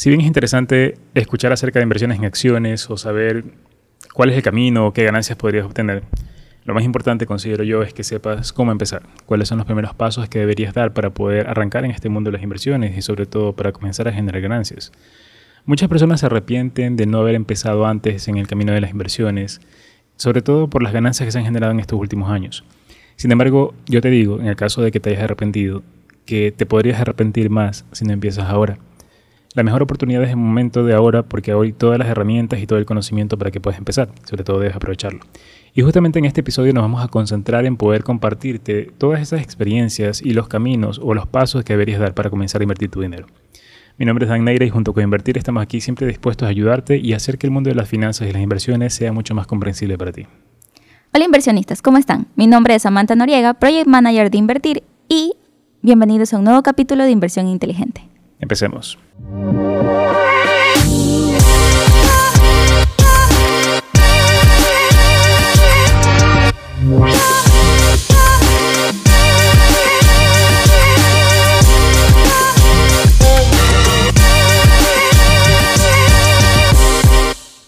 Si bien es interesante escuchar acerca de inversiones en acciones o saber cuál es el camino o qué ganancias podrías obtener, lo más importante considero yo es que sepas cómo empezar, cuáles son los primeros pasos que deberías dar para poder arrancar en este mundo de las inversiones y sobre todo para comenzar a generar ganancias. Muchas personas se arrepienten de no haber empezado antes en el camino de las inversiones, sobre todo por las ganancias que se han generado en estos últimos años. Sin embargo, yo te digo, en el caso de que te hayas arrepentido, que te podrías arrepentir más si no empiezas ahora. La mejor oportunidad es el momento de ahora porque hoy todas las herramientas y todo el conocimiento para que puedas empezar. Sobre todo debes aprovecharlo. Y justamente en este episodio nos vamos a concentrar en poder compartirte todas esas experiencias y los caminos o los pasos que deberías dar para comenzar a invertir tu dinero. Mi nombre es Dan Neira y junto con Invertir estamos aquí siempre dispuestos a ayudarte y hacer que el mundo de las finanzas y las inversiones sea mucho más comprensible para ti. Hola inversionistas, ¿cómo están? Mi nombre es Samantha Noriega, Project Manager de Invertir y bienvenidos a un nuevo capítulo de Inversión Inteligente. Empecemos.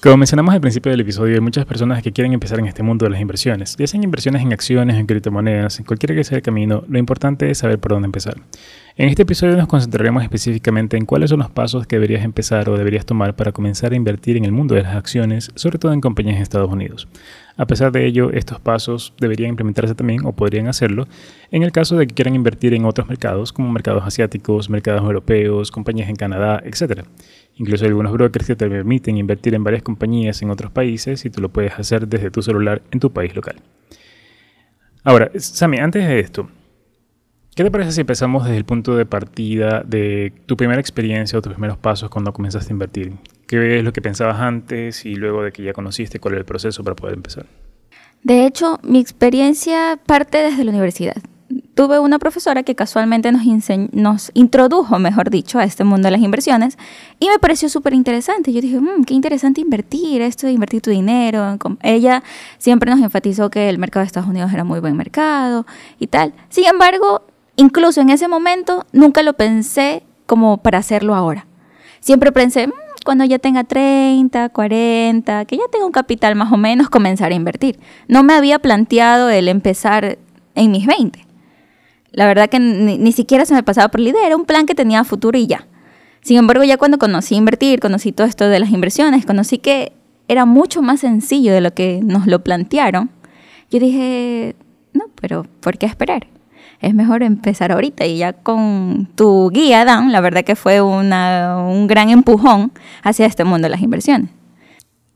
Como mencionamos al principio del episodio, hay muchas personas que quieren empezar en este mundo de las inversiones, ya sean inversiones en acciones, en criptomonedas, en cualquier que sea el camino, lo importante es saber por dónde empezar. En este episodio nos concentraremos específicamente en cuáles son los pasos que deberías empezar o deberías tomar para comenzar a invertir en el mundo de las acciones, sobre todo en compañías en Estados Unidos. A pesar de ello, estos pasos deberían implementarse también o podrían hacerlo en el caso de que quieran invertir en otros mercados como mercados asiáticos, mercados europeos, compañías en Canadá, etc. Incluso hay algunos brokers que te permiten invertir en varias compañías en otros países y tú lo puedes hacer desde tu celular en tu país local. Ahora, Sami, antes de esto, ¿qué te parece si empezamos desde el punto de partida de tu primera experiencia o tus primeros pasos cuando comenzaste a invertir? ¿Qué es lo que pensabas antes y luego de que ya conociste cuál era el proceso para poder empezar? De hecho, mi experiencia parte desde la universidad tuve una profesora que casualmente nos, nos introdujo, mejor dicho, a este mundo de las inversiones y me pareció súper interesante. Yo dije, mmm, qué interesante invertir, esto de invertir tu dinero. Ella siempre nos enfatizó que el mercado de Estados Unidos era muy buen mercado y tal. Sin embargo, incluso en ese momento nunca lo pensé como para hacerlo ahora. Siempre pensé, mm, cuando ya tenga 30, 40, que ya tenga un capital más o menos, comenzar a invertir. No me había planteado el empezar en mis 20. La verdad que ni, siquiera se me pasaba por la idea, era un plan que tenía futuro y ya. Sin embargo, ya cuando conocí invertir, conocí todo esto de las inversiones, conocí que era mucho más sencillo de lo que nos lo plantearon, yo dije, no, pero ¿por qué esperar? Es mejor empezar ahorita y ya con tu guía, Dan, la verdad que fue un gran empujón hacia este mundo de las inversiones.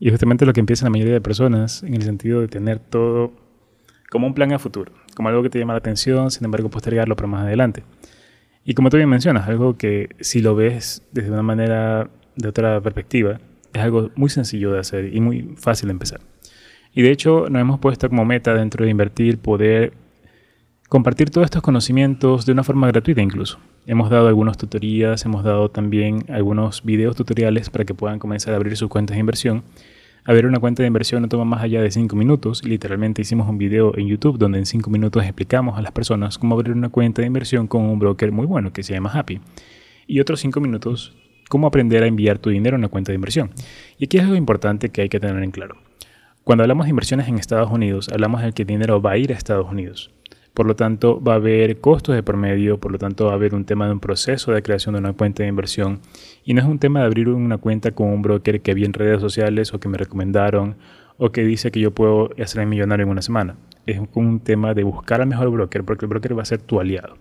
Y justamente lo que empieza la mayoría de personas en el sentido de tener todo como un plan a futuro como algo que te llama la atención, sin embargo postergarlo para más adelante. Y como tú bien mencionas, algo que si lo ves desde una manera, de otra perspectiva, es algo muy sencillo de hacer y muy fácil de empezar. Y de hecho nos hemos puesto como meta dentro de invertir poder compartir todos estos conocimientos de una forma gratuita incluso. Hemos dado algunas tutorías, hemos dado también algunos videos tutoriales para que puedan comenzar a abrir sus cuentas de inversión ver, una cuenta de inversión no toma más allá de 5 minutos. Literalmente hicimos un video en YouTube donde en 5 minutos explicamos a las personas cómo abrir una cuenta de inversión con un broker muy bueno que se llama Happy. Y otros 5 minutos cómo aprender a enviar tu dinero a una cuenta de inversión. Y aquí es algo importante que hay que tener en claro. Cuando hablamos de inversiones en Estados Unidos, hablamos de que el dinero va a ir a Estados Unidos. Por lo tanto, va a haber costos de promedio, por lo tanto, va a haber un tema de un proceso de creación de una cuenta de inversión. Y no es un tema de abrir una cuenta con un broker que vi en redes sociales o que me recomendaron o que dice que yo puedo hacer millonario en una semana. Es un tema de buscar al mejor broker porque el broker va a ser tu aliado.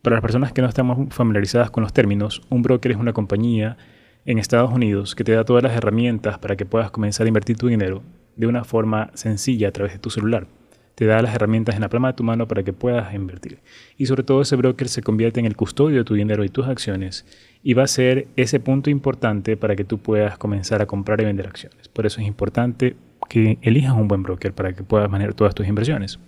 Para las personas que no estamos familiarizadas con los términos, un broker es una compañía en Estados Unidos que te da todas las herramientas para que puedas comenzar a invertir tu dinero de una forma sencilla a través de tu celular te da las herramientas en la palma de tu mano para que puedas invertir. Y sobre todo ese broker se convierte en el custodio de tu dinero y tus acciones y va a ser ese punto importante para que tú puedas comenzar a comprar y vender acciones. Por eso es importante que elijas un buen broker para que puedas manejar todas tus inversiones.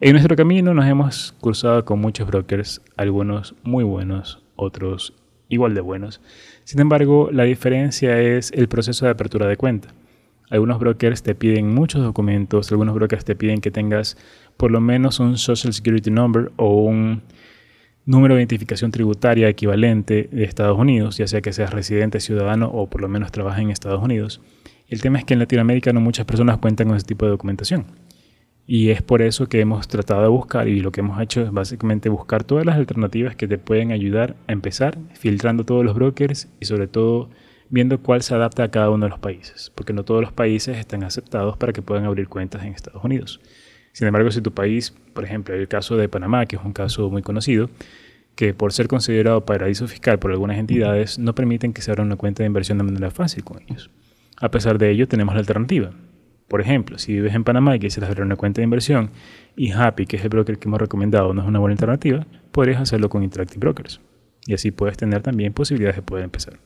En nuestro camino nos hemos cruzado con muchos brokers, algunos muy buenos, otros igual de buenos. Sin embargo, la diferencia es el proceso de apertura de cuenta. Algunos brokers te piden muchos documentos, algunos brokers te piden que tengas por lo menos un Social Security Number o un número de identificación tributaria equivalente de Estados Unidos, ya sea que seas residente, ciudadano o por lo menos trabajes en Estados Unidos. El tema es que en Latinoamérica no muchas personas cuentan con ese tipo de documentación. Y es por eso que hemos tratado de buscar y lo que hemos hecho es básicamente buscar todas las alternativas que te pueden ayudar a empezar, filtrando todos los brokers y sobre todo viendo cuál se adapta a cada uno de los países, porque no todos los países están aceptados para que puedan abrir cuentas en Estados Unidos. Sin embargo, si tu país, por ejemplo, el caso de Panamá, que es un caso muy conocido, que por ser considerado paraíso fiscal por algunas entidades, no permiten que se abra una cuenta de inversión de manera fácil con ellos. A pesar de ello, tenemos la alternativa. Por ejemplo, si vives en Panamá y quisieras abrir una cuenta de inversión y Happy, que es el broker que hemos recomendado, no es una buena alternativa, podrías hacerlo con Interactive Brokers. Y así puedes tener también posibilidades de poder empezar.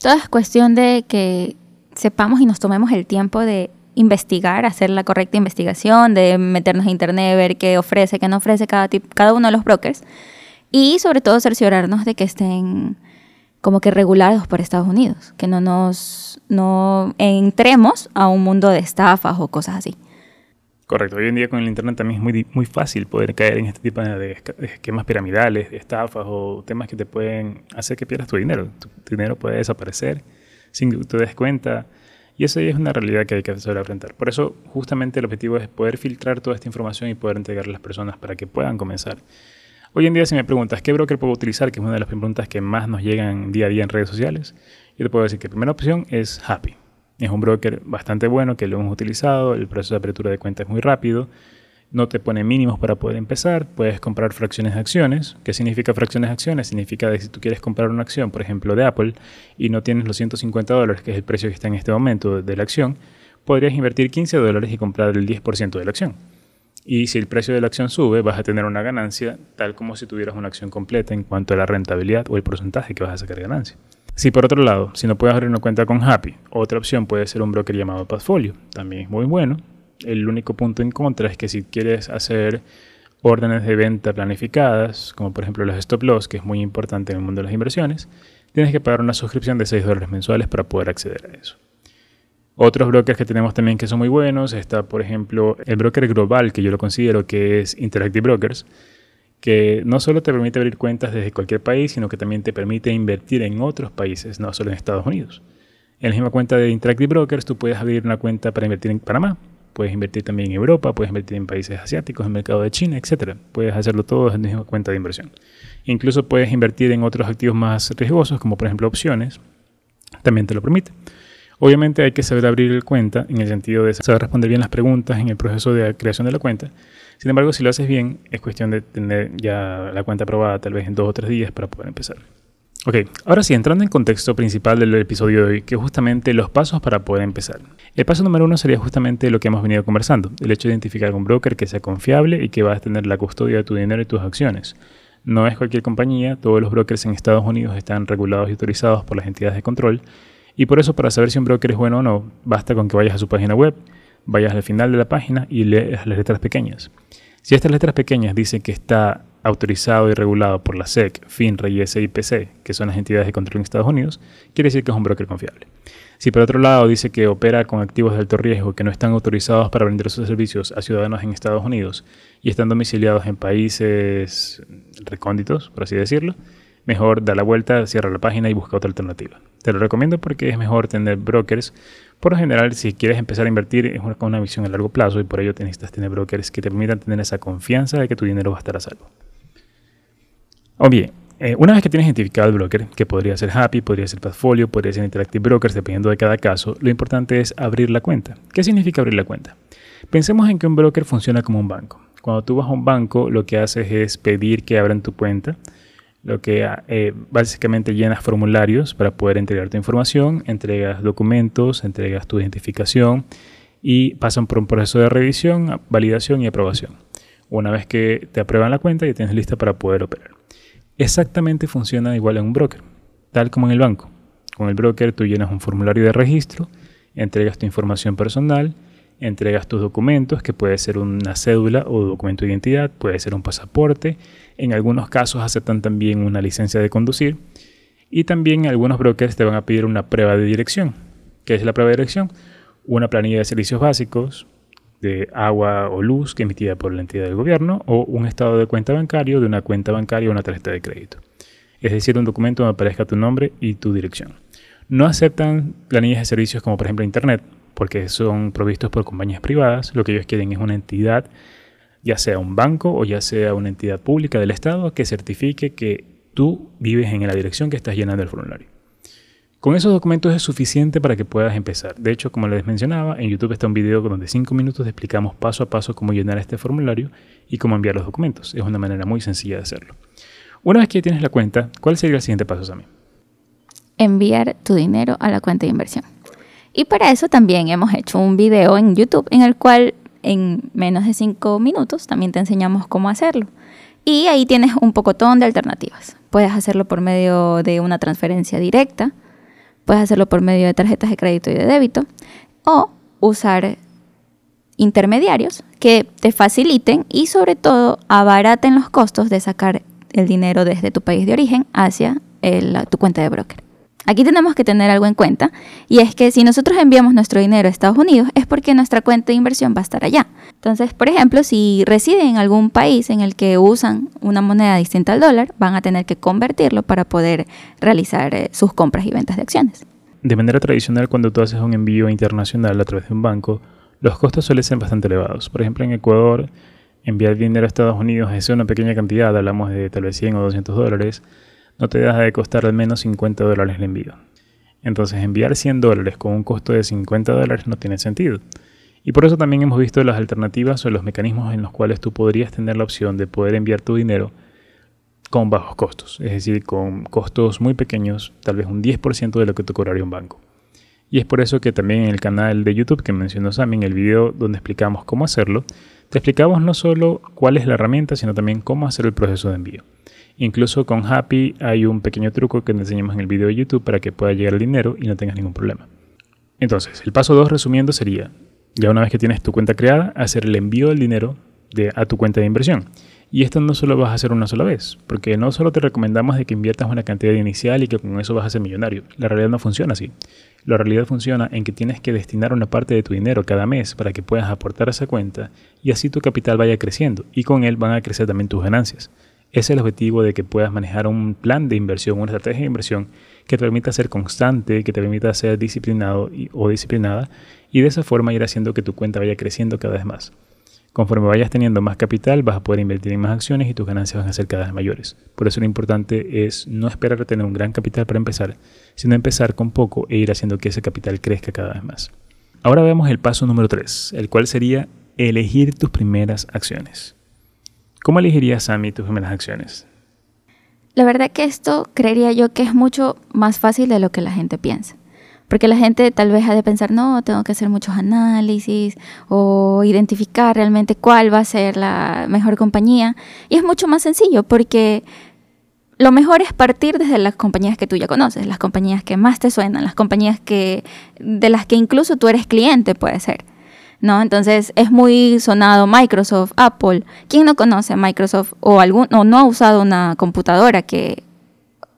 Todo es cuestión de que sepamos y nos tomemos el tiempo de investigar, hacer la correcta investigación, de meternos a internet, ver qué ofrece, qué no ofrece cada, cada uno de los brokers y sobre todo cerciorarnos de que estén como que regulados por Estados Unidos, que no nos no entremos a un mundo de estafas o cosas así. Correcto, hoy en día con el Internet también es muy, muy fácil poder caer en este tipo de esquemas piramidales, estafas o temas que te pueden hacer que pierdas tu dinero. Tu, dinero puede desaparecer sin que te des cuenta y esa es una realidad que hay que saber enfrentar. Por eso justamente el objetivo es poder filtrar toda esta información y poder entregarla a las personas para que puedan comenzar. Hoy en día si me preguntas qué broker puedo utilizar, que es una de las preguntas que más nos llegan día a día en redes sociales, yo te puedo decir que la primera opción es Happy. Es un broker bastante bueno que lo hemos utilizado, el proceso de apertura de cuenta es muy rápido, no te pone mínimos para poder empezar, puedes comprar fracciones de acciones. ¿Qué significa fracciones de acciones? Significa que si tú quieres comprar una acción, por ejemplo, de Apple, y no tienes los 150 dólares, que es el precio que está en este momento de la acción, podrías invertir 15 dólares y comprar el 10% de la acción. Y si el precio de la acción sube, vas a tener una ganancia tal como si tuvieras una acción completa en cuanto a la rentabilidad o el porcentaje que vas a sacar de ganancia. Si por otro lado, si no puedes abrir una cuenta con Happy, otra opción puede ser un broker llamado Portfolio. También es muy bueno. El único punto en contra es que si quieres hacer órdenes de venta planificadas, como por ejemplo los stop loss, que es muy importante en el mundo de las inversiones, tienes que pagar una suscripción de 6 dólares mensuales para poder acceder a eso. Otros brokers que tenemos también que son muy buenos, está por ejemplo el broker global que yo lo considero que es Interactive Brokers, que no solo te permite abrir cuentas desde cualquier país, sino que también te permite invertir en otros países, no solo en Estados Unidos. En la misma cuenta de Interactive Brokers tú puedes abrir una cuenta para invertir en Panamá, puedes invertir también en Europa, puedes invertir en países asiáticos, en el mercado de China, etc. Puedes hacerlo todo desde la misma cuenta de inversión. Incluso puedes invertir en otros activos más riesgosos, como por ejemplo opciones, también te lo permite. Obviamente hay que saber abrir el cuenta en el sentido de saber responder bien las preguntas en el proceso de creación de la cuenta. Sin embargo, si lo haces bien, es cuestión de tener ya la cuenta aprobada tal vez en dos o tres días para poder empezar. Ok, ahora sí, entrando en contexto principal del episodio de hoy, que es justamente los pasos para poder empezar. El paso número uno sería justamente lo que hemos venido conversando, el hecho de identificar un broker que sea confiable y que va a tener la custodia de tu dinero y tus acciones. No es cualquier compañía, todos los brokers en Estados Unidos están regulados y autorizados por las entidades de control y por eso para saber si un broker es bueno o no, basta con que vayas a su página web, vayas al final de la página y leas las letras pequeñas. Si estas letras pequeñas dicen que está autorizado y regulado por la SEC, FINRA y SIPC, que son las entidades de control en Estados Unidos, quiere decir que es un broker confiable. Si por otro lado dice que opera con activos de alto riesgo que no están autorizados para vender sus servicios a ciudadanos en Estados Unidos y están domiciliados en países recónditos, por así decirlo, mejor da la vuelta, cierra la página y busca otra alternativa. Te lo recomiendo porque es mejor tener brokers. Por lo general, si quieres empezar a invertir es con una visión a largo plazo y por ello necesitas tener brokers que te permitan tener esa confianza de que tu dinero va a estar a salvo. O bien, eh, una vez que tienes identificado el broker, que podría ser Happy, podría ser Portfolio, podría ser Interactive Brokers, dependiendo de cada caso, lo importante es abrir la cuenta. ¿Qué significa abrir la cuenta? Pensemos en que un broker funciona como un banco. Cuando tú vas a un banco, lo que haces es pedir que abran tu cuenta lo que eh, básicamente llenas formularios para poder entregar tu información, entregas documentos, entregas tu identificación y pasan por un proceso de revisión, validación y aprobación. Una vez que te aprueban la cuenta, ya tienes lista para poder operar. Exactamente funciona igual en un broker, tal como en el banco. Con el broker tú llenas un formulario de registro, entregas tu información personal, entregas tus documentos, que puede ser una cédula o documento de identidad, puede ser un pasaporte, en algunos casos aceptan también una licencia de conducir y también algunos brokers te van a pedir una prueba de dirección. ¿Qué es la prueba de dirección? Una planilla de servicios básicos, de agua o luz emitida por la entidad del gobierno o un estado de cuenta bancario de una cuenta bancaria o una tarjeta de crédito. Es decir, un documento donde aparezca tu nombre y tu dirección. No aceptan planillas de servicios como por ejemplo Internet, porque son provistos por compañías privadas. Lo que ellos quieren es una entidad, ya sea un banco o ya sea una entidad pública del Estado, que certifique que tú vives en la dirección que estás llenando el formulario. Con esos documentos es suficiente para que puedas empezar. De hecho, como les mencionaba, en YouTube está un video donde 5 minutos explicamos paso a paso cómo llenar este formulario y cómo enviar los documentos. Es una manera muy sencilla de hacerlo. Una vez que tienes la cuenta, ¿cuál sería el siguiente paso, Sammy? Enviar tu dinero a la cuenta de inversión. Y para eso también hemos hecho un video en YouTube en el cual en menos de 5 minutos también te enseñamos cómo hacerlo. Y ahí tienes un pocotón de alternativas. Puedes hacerlo por medio de una transferencia directa, Puedes hacerlo por medio de tarjetas de crédito y de débito o usar intermediarios que te faciliten y sobre todo abaraten los costos de sacar el dinero desde tu país de origen hacia tu cuenta de broker. Aquí tenemos que tener algo en cuenta y es que si nosotros enviamos nuestro dinero a Estados Unidos es porque nuestra cuenta de inversión va a estar allá. Entonces, por ejemplo, si residen en algún país en el que usan una moneda distinta al dólar, van a tener que convertirlo para poder realizar eh, sus compras y ventas de acciones. De manera tradicional, cuando tú haces un envío internacional a través de un banco, los costos suelen ser bastante elevados. Por ejemplo, en Ecuador, enviar dinero a Estados Unidos es una pequeña cantidad, hablamos de tal vez 100 o 200 dólares no te deja de costar al menos 50 dólares el envío. Entonces enviar 100 dólares con un costo de 50 dólares no tiene sentido. Y por eso también hemos visto las alternativas o los mecanismos en los cuales tú podrías tener la opción de poder enviar tu dinero con bajos costos, es decir, con costos muy pequeños, tal vez un 10% de lo que te cobraría un banco. Y es por eso que también en el canal de YouTube que mencionó Sammy, en el video donde explicamos cómo hacerlo, te explicamos no solo cuál es la herramienta, sino también cómo hacer el proceso de envío. Incluso con Happy hay un pequeño truco que te enseñamos en el video de YouTube para que pueda llegar el dinero y no tengas ningún problema. Entonces, el paso 2 resumiendo sería, ya una vez que tienes tu cuenta creada, hacer el envío del dinero de, a tu cuenta de inversión. Y esto no solo vas a hacer una sola vez, porque no solo te recomendamos de que inviertas una cantidad inicial y que con eso vas a ser millonario. La realidad no funciona así. La realidad funciona en que tienes que destinar una parte de tu dinero cada mes para que puedas aportar a esa cuenta y así tu capital vaya creciendo y con él van a crecer también tus ganancias. Es el objetivo de que puedas manejar un plan de inversión, una estrategia de inversión que te permita ser constante, que te permita ser disciplinado o disciplinada y de esa forma ir haciendo que tu cuenta vaya creciendo cada vez más. Conforme vayas teniendo más capital, vas a poder invertir en más acciones y tus ganancias van a ser cada vez mayores. Por eso lo importante es no esperar a tener un gran capital para empezar, sino empezar con poco e ir haciendo que ese capital crezca cada vez más. Ahora vemos el paso número 3, el cual sería elegir tus primeras acciones. ¿Cómo elegirías, Sammy, tus primeras acciones? La verdad que esto creería yo que es mucho más fácil de lo que la gente piensa. Porque la gente tal vez ha de pensar, no, tengo que hacer muchos análisis o identificar realmente cuál va a ser la mejor compañía. Y es mucho más sencillo porque lo mejor es partir desde las compañías que tú ya conoces, las compañías que más te suenan, las compañías que de las que incluso tú eres cliente, puede ser. ¿no? Entonces es muy sonado Microsoft, Apple. ¿Quién no conoce a Microsoft o, algún, o no ha usado una computadora que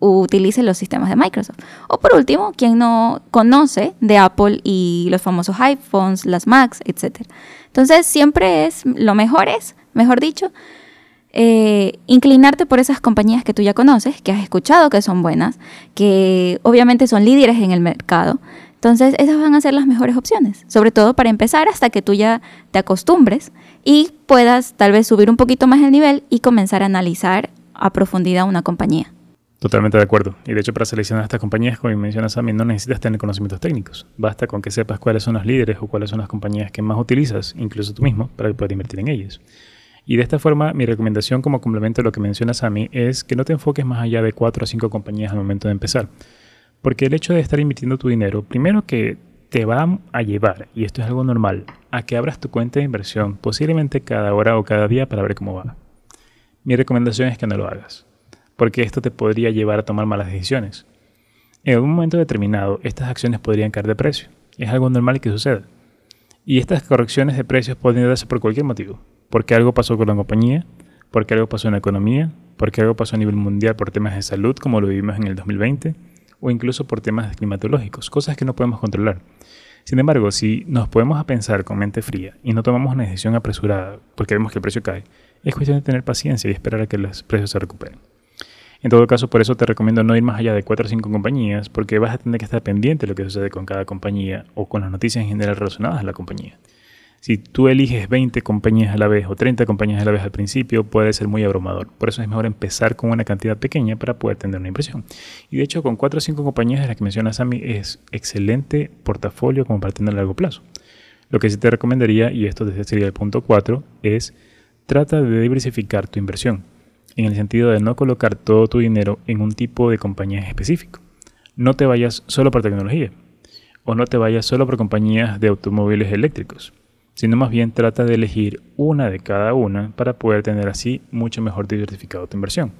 utilice los sistemas de Microsoft? O por último, ¿quién no conoce de Apple y los famosos iPhones, las Macs, etcétera? Entonces siempre es, lo mejor es, mejor dicho, eh, inclinarte por esas compañías que tú ya conoces, que has escuchado que son buenas, que obviamente son líderes en el mercado, entonces, esas van a ser las mejores opciones, sobre todo para empezar hasta que tú ya te acostumbres y puedas tal vez subir un poquito más el nivel y comenzar a analizar a profundidad una compañía. Totalmente de acuerdo. Y de hecho, para seleccionar estas compañías, como mencionas mí, no necesitas tener conocimientos técnicos. Basta con que sepas cuáles son los líderes o cuáles son las compañías que más utilizas, incluso tú mismo, para poder invertir en ellas. Y de esta forma, mi recomendación como complemento a lo que mencionas a mí es que no te enfoques más allá de cuatro o cinco compañías al momento de empezar. Porque el hecho de estar invirtiendo tu dinero, primero que te va a llevar, y esto es algo normal, a que abras tu cuenta de inversión posiblemente cada hora o cada día para ver cómo va. Mi recomendación es que no lo hagas, porque esto te podría llevar a tomar malas decisiones. En un momento determinado, estas acciones podrían caer de precio. Es algo normal que suceda. Y estas correcciones de precios pueden darse por cualquier motivo. Porque algo pasó con la compañía, porque algo pasó en la economía, porque algo pasó a nivel mundial por temas de salud, como lo vivimos en el 2020, o incluso por temas climatológicos, cosas que no podemos controlar. Sin embargo, si nos podemos a pensar con mente fría y no tomamos una decisión apresurada porque vemos que el precio cae, es cuestión de tener paciencia y esperar a que los precios se recuperen. En todo caso, por eso te recomiendo no ir más allá de 4 o 5 compañías, porque vas a tener que estar pendiente de lo que sucede con cada compañía o con las noticias en general relacionadas a la compañía. Si tú eliges 20 compañías a la vez o 30 compañías a la vez al principio, puede ser muy abrumador. Por eso es mejor empezar con una cantidad pequeña para poder tener una impresión. Y de hecho, con 4 o 5 compañías de las que menciona Sammy, es excelente portafolio como para tener a largo plazo. Lo que sí te recomendaría, y esto sería el punto 4, es trata de diversificar tu inversión, en el sentido de no colocar todo tu dinero en un tipo de compañía específico. No te vayas solo por tecnología, o no te vayas solo por compañías de automóviles eléctricos sino más bien trata de elegir una de cada una para poder tener así mucho mejor diversificado tu inversión.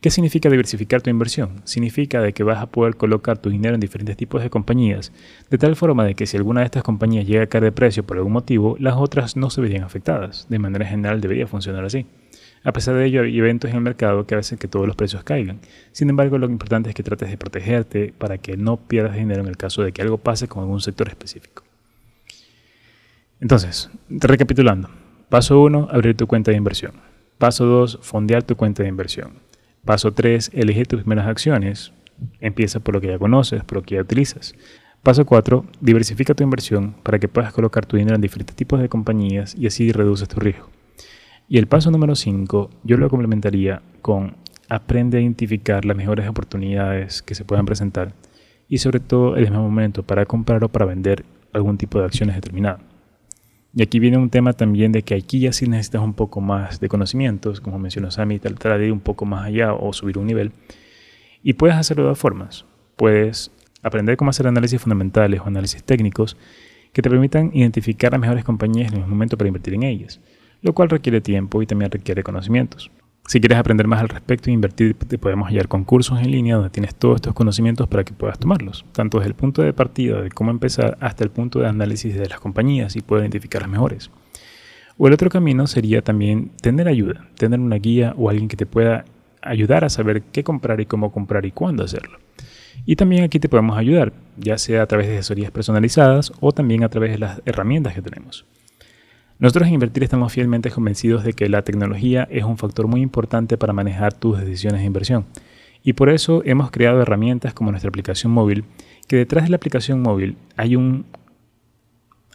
¿Qué significa diversificar tu inversión? Significa de que vas a poder colocar tu dinero en diferentes tipos de compañías, de tal forma de que si alguna de estas compañías llega a caer de precio por algún motivo, las otras no se verían afectadas. De manera general debería funcionar así. A pesar de ello, hay eventos en el mercado que hacen que todos los precios caigan. Sin embargo, lo importante es que trates de protegerte para que no pierdas dinero en el caso de que algo pase con algún sector específico. Entonces, recapitulando. Paso 1, abrir tu cuenta de inversión. Paso 2, fondear tu cuenta de inversión. Paso 3, elegir tus primeras acciones. Empieza por lo que ya conoces, por lo que ya utilizas. Paso 4, diversifica tu inversión para que puedas colocar tu dinero en diferentes tipos de compañías y así reduces tu riesgo. Y el paso número 5, yo lo complementaría con aprende a identificar las mejores oportunidades que se puedan presentar y sobre todo el mejor momento para comprar o para vender algún tipo de acciones determinado. Y aquí viene un tema también de que aquí ya sí necesitas un poco más de conocimientos, como mencionó Sammy, tratar de ir un poco más allá o subir un nivel. Y puedes hacerlo de dos formas. Puedes aprender cómo hacer análisis fundamentales o análisis técnicos que te permitan identificar las mejores compañías en el momento para invertir en ellas, lo cual requiere tiempo y también requiere conocimientos. Si quieres aprender más al respecto e invertir, te podemos hallar con cursos en línea donde tienes todos estos conocimientos para que puedas tomarlos, tanto desde el punto de partida de cómo empezar hasta el punto de análisis de las compañías y poder identificar las mejores. O el otro camino sería también tener ayuda, tener una guía o alguien que te pueda ayudar a saber qué comprar y cómo comprar y cuándo hacerlo. Y también aquí te podemos ayudar, ya sea a través de asesorías personalizadas o también a través de las herramientas que tenemos. Nosotros en Invertir estamos fielmente convencidos de que la tecnología es un factor muy importante para manejar tus decisiones de inversión. Y por eso hemos creado herramientas como nuestra aplicación móvil, que detrás de la aplicación móvil hay un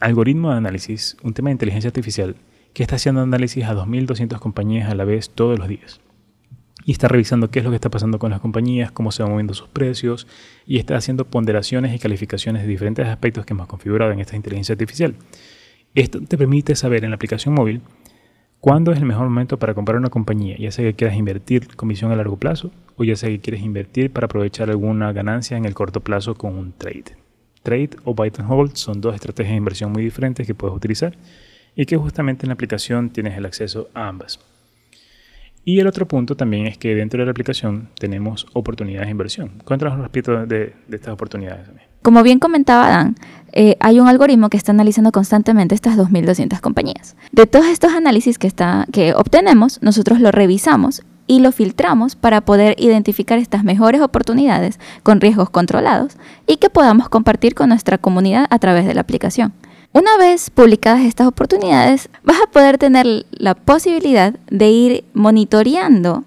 algoritmo de análisis, un tema de inteligencia artificial, que está haciendo análisis a 2.200 compañías a la vez todos los días. Y está revisando qué es lo que está pasando con las compañías, cómo se van moviendo sus precios, y está haciendo ponderaciones y calificaciones de diferentes aspectos que hemos configurado en esta inteligencia artificial. Esto te permite saber en la aplicación móvil cuándo es el mejor momento para comprar una compañía, ya sea que quieras invertir comisión a largo plazo o ya sea que quieres invertir para aprovechar alguna ganancia en el corto plazo con un trade. Trade o buy and hold son dos estrategias de inversión muy diferentes que puedes utilizar y que justamente en la aplicación tienes el acceso a ambas. Y el otro punto también es que dentro de la aplicación tenemos oportunidades de inversión. Cuéntanos respecto de, de estas oportunidades. Como bien comentaba Dan, eh, hay un algoritmo que está analizando constantemente estas 2.200 compañías. De todos estos análisis que, está, que obtenemos, nosotros lo revisamos y lo filtramos para poder identificar estas mejores oportunidades con riesgos controlados y que podamos compartir con nuestra comunidad a través de la aplicación. Una vez publicadas estas oportunidades, vas a poder tener la posibilidad de ir monitoreando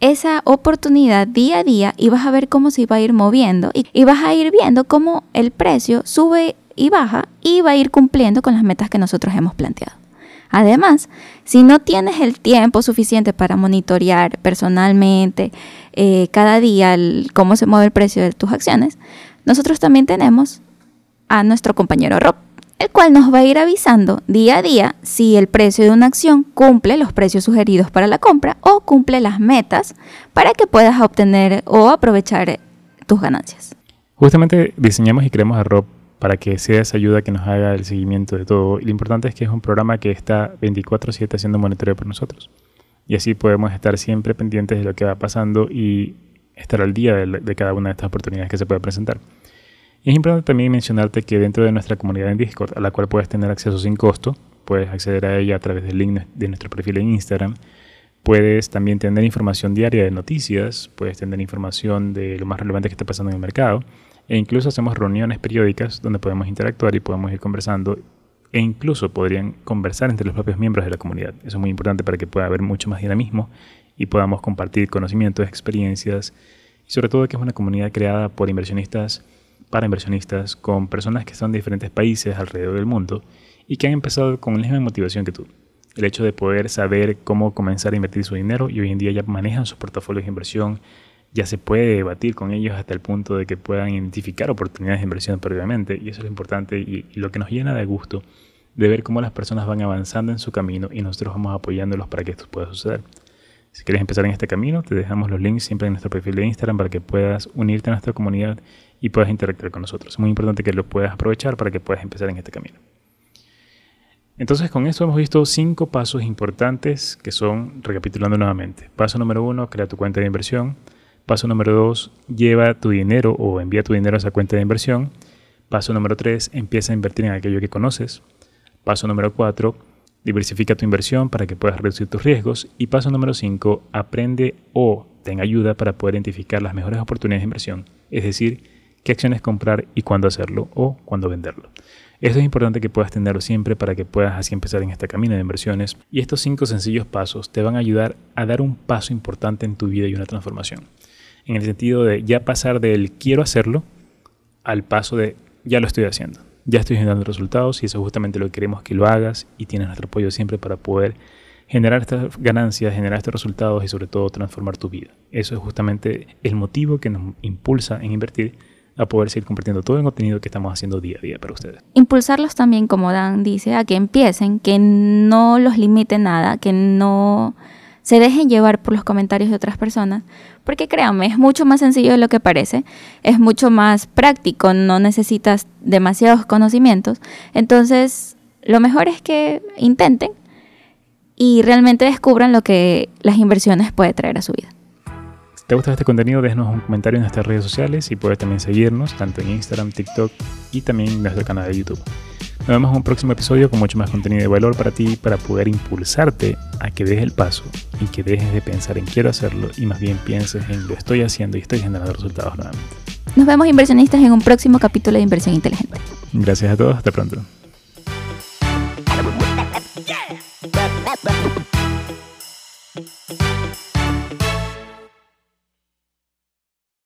esa oportunidad día a día y vas a ver cómo se va a ir moviendo y, vas a ir viendo cómo el precio sube y baja y va a ir cumpliendo con las metas que nosotros hemos planteado. Además, si no tienes el tiempo suficiente para monitorear personalmente eh, cada día cómo se mueve el precio de tus acciones, nosotros también tenemos a nuestro compañero Rob el cual nos va a ir avisando día a día si el precio de una acción cumple los precios sugeridos para la compra o cumple las metas para que puedas obtener o aprovechar tus ganancias. Justamente diseñamos y creamos a Rob para que sea esa ayuda que nos haga el seguimiento de todo. Y lo importante es que es un programa que está 24/7 haciendo monitoreo por nosotros. Y así podemos estar siempre pendientes de lo que va pasando y estar al día de, de cada una de estas oportunidades que se puede presentar es importante también mencionarte que dentro de nuestra comunidad en Discord, a la cual puedes tener acceso sin costo, puedes acceder a ella a través del link de nuestro perfil en Instagram. Puedes también tener información diaria de noticias, puedes tener información de lo más relevante que está pasando en el mercado E incluso hacemos reuniones periódicas donde podemos interactuar y podemos ir conversando e incluso podrían conversar entre los propios miembros de la comunidad. Eso es muy importante para que pueda haber mucho más dinamismo y podamos compartir conocimientos, experiencias y sobre todo que es una comunidad creada por inversionistas, para inversionistas, con personas que son de diferentes países alrededor del mundo y que han empezado con la misma motivación que tú. El hecho de poder saber cómo comenzar a invertir su dinero y hoy en día ya manejan sus portafolios de inversión, ya se puede debatir con ellos hasta el punto de que puedan identificar oportunidades de inversión previamente y eso es lo importante y lo que nos llena de gusto de ver cómo las personas van avanzando en su camino y nosotros vamos apoyándolos para que esto pueda suceder. Si quieres empezar en este camino, te dejamos los links siempre en nuestro perfil de Instagram para que puedas unirte a nuestra comunidad y puedas interactuar con nosotros. Es muy importante que lo puedas aprovechar para que puedas empezar en este camino. Entonces con eso hemos visto cinco pasos importantes que son, recapitulando nuevamente. Paso número uno, crea tu cuenta de inversión. Paso número dos, lleva tu dinero o envía tu dinero a esa cuenta de inversión. Paso número tres, empieza a invertir en aquello que conoces. Paso número cuatro, Diversifica tu inversión para que puedas reducir tus riesgos. Y paso número 5, aprende o ten ayuda para poder identificar las mejores oportunidades de inversión. Es decir, qué acciones comprar y cuándo hacerlo o cuándo venderlo. Esto es importante que puedas tenerlo siempre para que puedas así empezar en este camino de inversiones. Y estos cinco sencillos pasos te van a ayudar a dar un paso importante en tu vida y una transformación. En el sentido de ya pasar del quiero hacerlo al paso de ya lo estoy haciendo ya estoy generando resultados y eso es justamente lo que queremos que lo hagas y tienes nuestro apoyo siempre para poder generar estas ganancias, generar estos resultados y sobre todo transformar tu vida. Eso es justamente el motivo que nos impulsa en invertir a poder seguir compartiendo todo el contenido que estamos haciendo día a día para ustedes. Impulsarlos también, como Dan dice, a que empiecen, que no los limite nada, que no se dejen llevar por los comentarios de otras personas, porque créanme, es mucho más sencillo de lo que parece, es mucho más práctico, no necesitas demasiados conocimientos, entonces lo mejor es que intenten y realmente descubran lo que las inversiones puede traer a su vida te gusta este contenido, déjanos un comentario en nuestras redes sociales y puedes también seguirnos tanto en Instagram, TikTok y también en nuestro canal de YouTube. Nos vemos en un próximo episodio con mucho más contenido de valor para ti para poder impulsarte a que dejes el paso y que dejes de pensar en quiero hacerlo y más bien pienses en lo estoy haciendo y estoy generando resultados nuevamente. Nos vemos inversionistas en un próximo capítulo de Inversión Inteligente. Gracias a todos, hasta pronto.